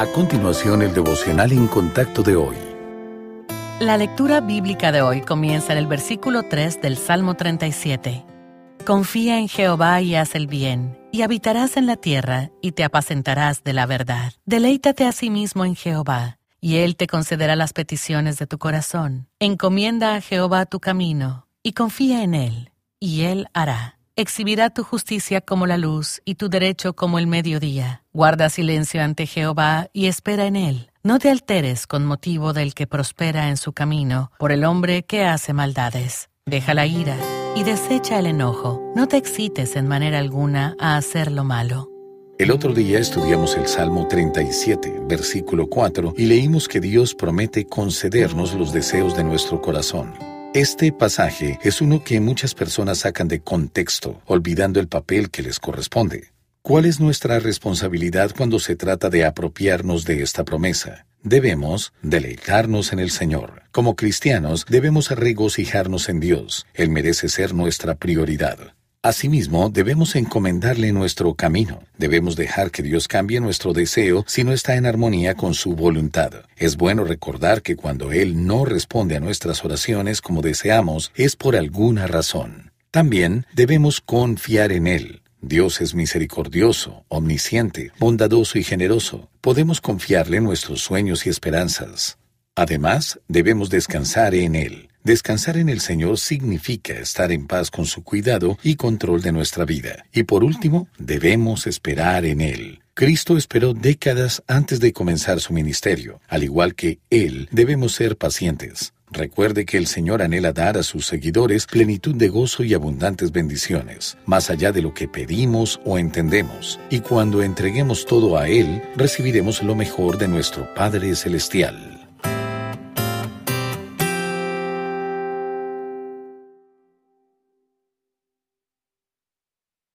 A continuación, el devocional en contacto de hoy. La lectura bíblica de hoy comienza en el versículo 3 del Salmo 37. Confía en Jehová y haz el bien, y habitarás en la tierra, y te apacentarás de la verdad. Deleítate a sí mismo en Jehová, y Él te concederá las peticiones de tu corazón. Encomienda a Jehová tu camino, y confía en Él, y Él hará. Exhibirá tu justicia como la luz y tu derecho como el mediodía. Guarda silencio ante Jehová y espera en Él. No te alteres con motivo del que prospera en su camino, por el hombre que hace maldades. Deja la ira y desecha el enojo. No te excites en manera alguna a hacer lo malo. El otro día estudiamos el Salmo 37, versículo 4, y leímos que Dios promete concedernos los deseos de nuestro corazón. Este pasaje es uno que muchas personas sacan de contexto, olvidando el papel que les corresponde. ¿Cuál es nuestra responsabilidad cuando se trata de apropiarnos de esta promesa? Debemos deleitarnos en el Señor. Como cristianos debemos regocijarnos en Dios. Él merece ser nuestra prioridad. Asimismo, debemos encomendarle nuestro camino. Debemos dejar que Dios cambie nuestro deseo si no está en armonía con su voluntad. Es bueno recordar que cuando Él no responde a nuestras oraciones como deseamos, es por alguna razón. También debemos confiar en Él. Dios es misericordioso, omnisciente, bondadoso y generoso. Podemos confiarle nuestros sueños y esperanzas. Además, debemos descansar en Él. Descansar en el Señor significa estar en paz con su cuidado y control de nuestra vida. Y por último, debemos esperar en Él. Cristo esperó décadas antes de comenzar su ministerio. Al igual que Él, debemos ser pacientes. Recuerde que el Señor anhela dar a sus seguidores plenitud de gozo y abundantes bendiciones, más allá de lo que pedimos o entendemos. Y cuando entreguemos todo a Él, recibiremos lo mejor de nuestro Padre Celestial.